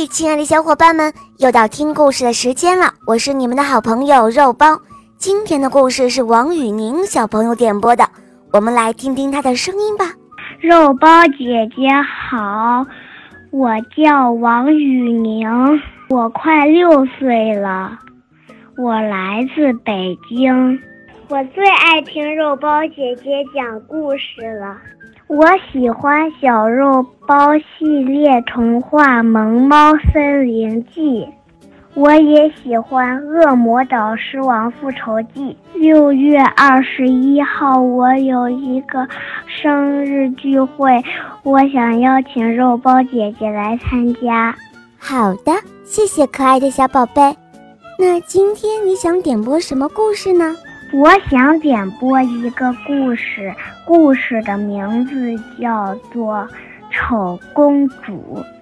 嘿，亲爱的小伙伴们，又到听故事的时间了。我是你们的好朋友肉包。今天的故事是王雨宁小朋友点播的，我们来听听他的声音吧。肉包姐姐好，我叫王雨宁，我快六岁了，我来自北京。我最爱听肉包姐姐讲故事了。我喜欢小肉包系列童话《萌猫森林记》，我也喜欢《恶魔岛狮王复仇记》。六月二十一号，我有一个生日聚会，我想邀请肉包姐姐来参加。好的，谢谢可爱的小宝贝。那今天你想点播什么故事呢？我想点播一个故事，故事的名字叫做《丑公主》。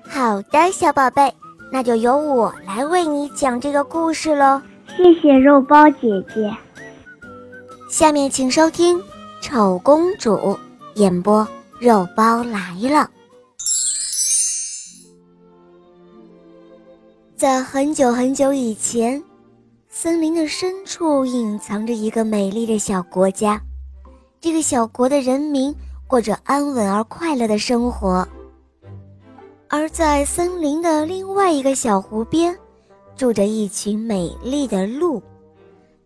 好的，小宝贝，那就由我来为你讲这个故事喽。谢谢肉包姐姐。下面请收听《丑公主》演播，肉包来了。在很久很久以前。森林的深处隐藏着一个美丽的小国家，这个小国的人民过着安稳而快乐的生活。而在森林的另外一个小湖边，住着一群美丽的鹿，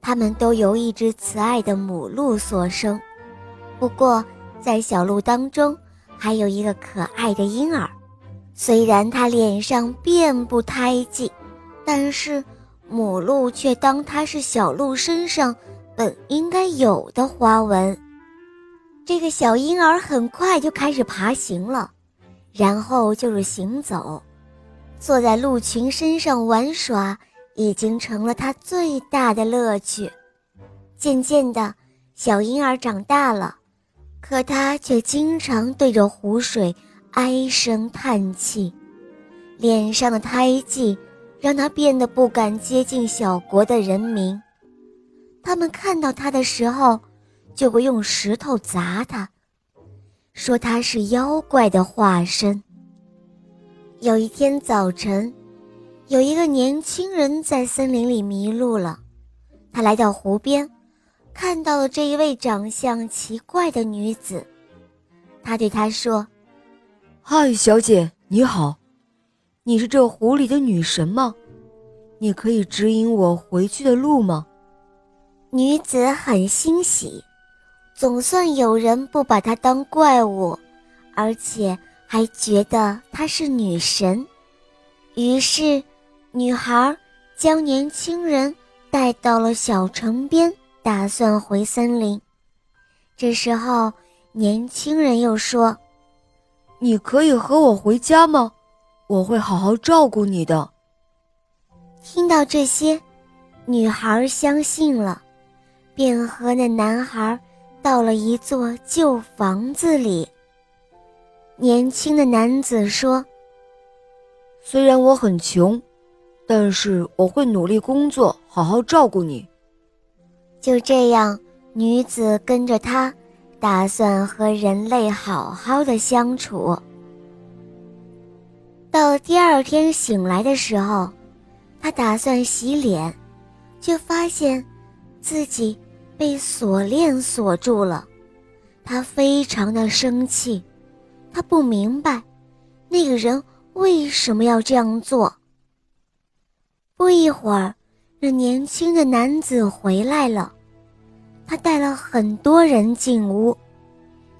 它们都由一只慈爱的母鹿所生。不过，在小鹿当中，还有一个可爱的婴儿，虽然他脸上遍布胎记，但是。母鹿却当它是小鹿身上本应该有的花纹。这个小婴儿很快就开始爬行了，然后就是行走，坐在鹿群身上玩耍，已经成了他最大的乐趣。渐渐的，小婴儿长大了，可他却经常对着湖水唉声叹气，脸上的胎记。让他变得不敢接近小国的人民，他们看到他的时候，就会用石头砸他，说他是妖怪的化身。有一天早晨，有一个年轻人在森林里迷路了，他来到湖边，看到了这一位长相奇怪的女子，他对她说：“嗨，小姐，你好。”你是这湖里的女神吗？你可以指引我回去的路吗？女子很欣喜，总算有人不把她当怪物，而且还觉得她是女神。于是，女孩将年轻人带到了小城边，打算回森林。这时候，年轻人又说：“你可以和我回家吗？”我会好好照顾你的。听到这些，女孩相信了，便和那男孩到了一座旧房子里。年轻的男子说：“虽然我很穷，但是我会努力工作，好好照顾你。”就这样，女子跟着他，打算和人类好好的相处。到第二天醒来的时候，他打算洗脸，却发现自己被锁链锁住了。他非常的生气，他不明白那个人为什么要这样做。不一会儿，那年轻的男子回来了，他带了很多人进屋，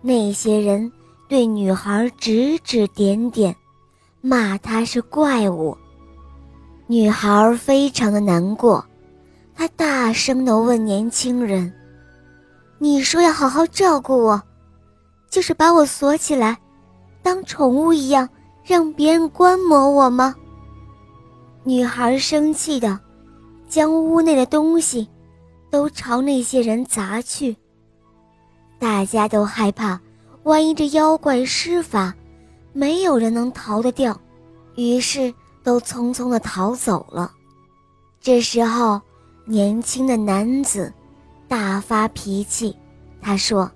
那些人对女孩指指点点。骂他是怪物。女孩非常的难过，她大声的问年轻人：“你说要好好照顾我，就是把我锁起来，当宠物一样让别人观摩我吗？”女孩生气的，将屋内的东西都朝那些人砸去。大家都害怕，万一这妖怪施法。没有人能逃得掉，于是都匆匆的逃走了。这时候，年轻的男子大发脾气，他说：“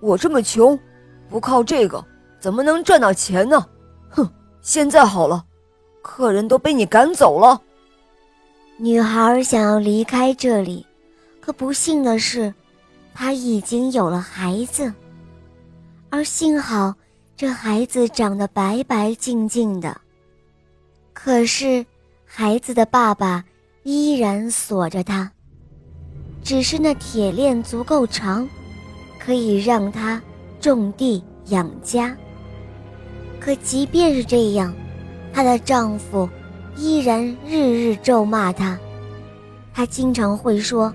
我这么穷，不靠这个怎么能赚到钱呢？哼！现在好了，客人都被你赶走了。”女孩想要离开这里，可不幸的是，她已经有了孩子，而幸好这孩子长得白白净净的。可是，孩子的爸爸依然锁着他，只是那铁链足够长，可以让他种地养家。可即便是这样，她的丈夫。依然日日咒骂他，他经常会说：“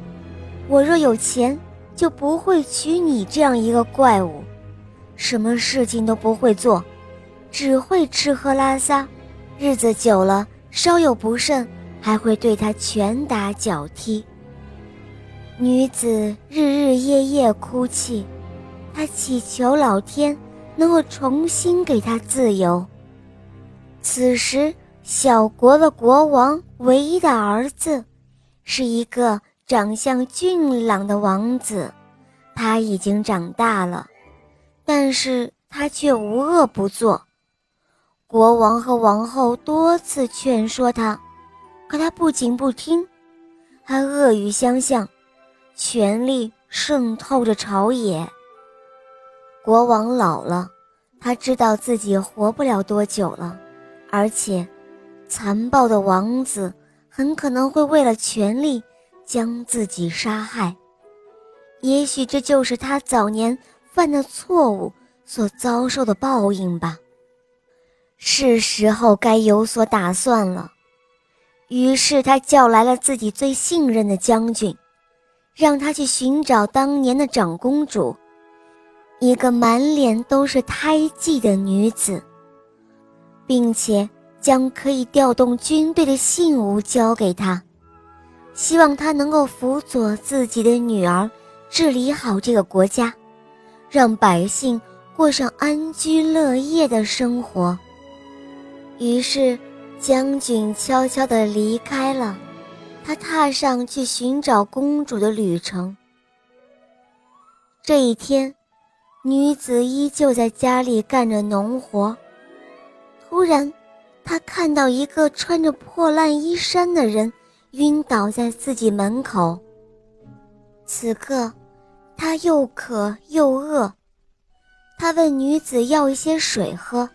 我若有钱，就不会娶你这样一个怪物，什么事情都不会做，只会吃喝拉撒，日子久了，稍有不慎，还会对他拳打脚踢。”女子日日夜夜哭泣，她祈求老天能够重新给她自由。此时。小国的国王唯一的儿子，是一个长相俊朗的王子，他已经长大了，但是他却无恶不作。国王和王后多次劝说他，可他不仅不听，还恶语相向，权力渗透着朝野。国王老了，他知道自己活不了多久了，而且。残暴的王子很可能会为了权力将自己杀害，也许这就是他早年犯的错误所遭受的报应吧。是时候该有所打算了。于是他叫来了自己最信任的将军，让他去寻找当年的长公主，一个满脸都是胎记的女子，并且。将可以调动军队的信物交给他，希望他能够辅佐自己的女儿治理好这个国家，让百姓过上安居乐业的生活。于是，将军悄悄地离开了，他踏上去寻找公主的旅程。这一天，女子依旧在家里干着农活，突然。他看到一个穿着破烂衣衫的人晕倒在自己门口。此刻，他又渴又饿，他问女子要一些水喝。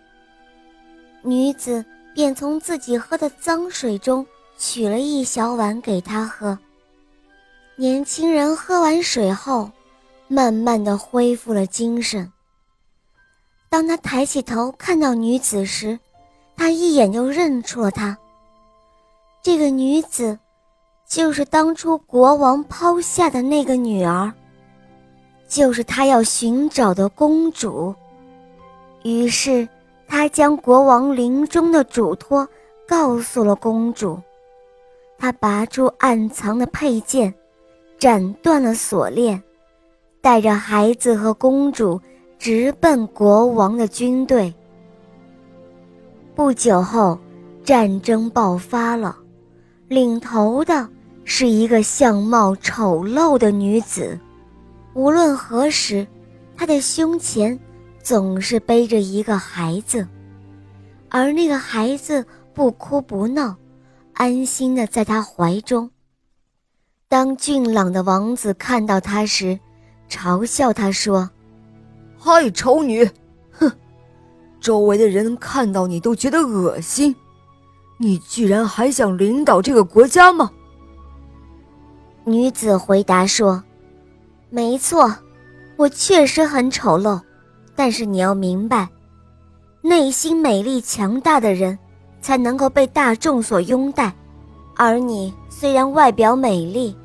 女子便从自己喝的脏水中取了一小碗给他喝。年轻人喝完水后，慢慢的恢复了精神。当他抬起头看到女子时，他一眼就认出了她。这个女子，就是当初国王抛下的那个女儿，就是他要寻找的公主。于是，他将国王临终的嘱托告诉了公主。他拔出暗藏的佩剑，斩断了锁链，带着孩子和公主直奔国王的军队。不久后，战争爆发了，领头的是一个相貌丑陋的女子。无论何时，他的胸前总是背着一个孩子，而那个孩子不哭不闹，安心的在他怀中。当俊朗的王子看到他时，嘲笑他说：“嗨，丑女！”哼周围的人看到你都觉得恶心，你居然还想领导这个国家吗？女子回答说：“没错，我确实很丑陋，但是你要明白，内心美丽强大的人，才能够被大众所拥戴。而你虽然外表美丽，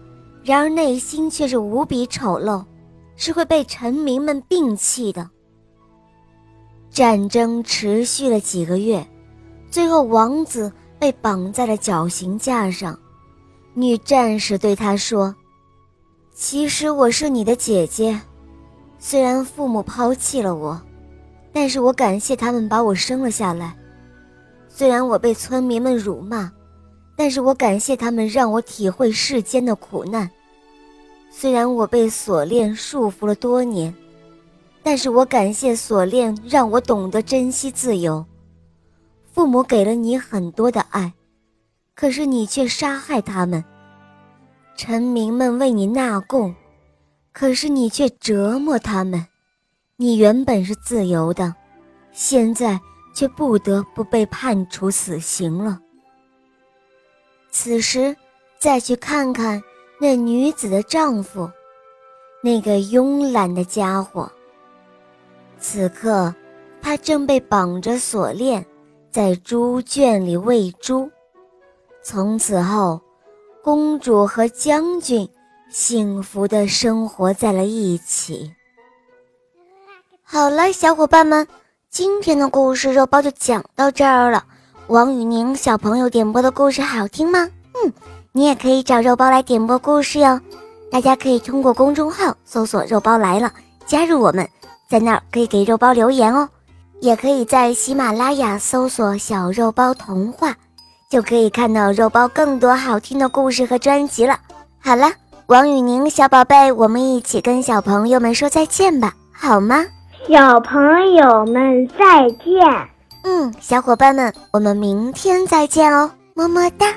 然而内心却是无比丑陋，是会被臣民们摒弃的。”战争持续了几个月，最后王子被绑在了绞刑架上。女战士对他说：“其实我是你的姐姐，虽然父母抛弃了我，但是我感谢他们把我生了下来。虽然我被村民们辱骂，但是我感谢他们让我体会世间的苦难。虽然我被锁链束缚了多年。”但是我感谢锁链，让我懂得珍惜自由。父母给了你很多的爱，可是你却杀害他们；臣民们为你纳贡，可是你却折磨他们。你原本是自由的，现在却不得不被判处死刑了。此时，再去看看那女子的丈夫，那个慵懒的家伙。此刻，他正被绑着锁链，在猪圈里喂猪。从此后，公主和将军幸福的生活在了一起。好了，小伙伴们，今天的故事肉包就讲到这儿了。王雨宁小朋友点播的故事好听吗？嗯，你也可以找肉包来点播故事哟。大家可以通过公众号搜索“肉包来了”，加入我们，在那儿可以给肉包留言哦。也可以在喜马拉雅搜索“小肉包童话”，就可以看到肉包更多好听的故事和专辑了。好了，王雨宁小宝贝，我们一起跟小朋友们说再见吧，好吗？小朋友们再见。嗯，小伙伴们，我们明天再见哦，么么哒。